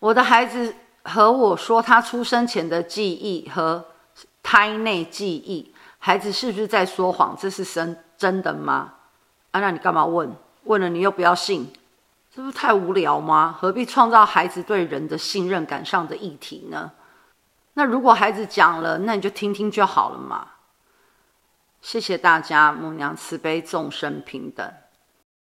我的孩子和我说他出生前的记忆和胎内记忆，孩子是不是在说谎？这是真真的吗？啊，那你干嘛问？问了你又不要信，这不是太无聊吗？何必创造孩子对人的信任感上的议题呢？那如果孩子讲了，那你就听听就好了嘛。谢谢大家，母娘慈悲，众生平等。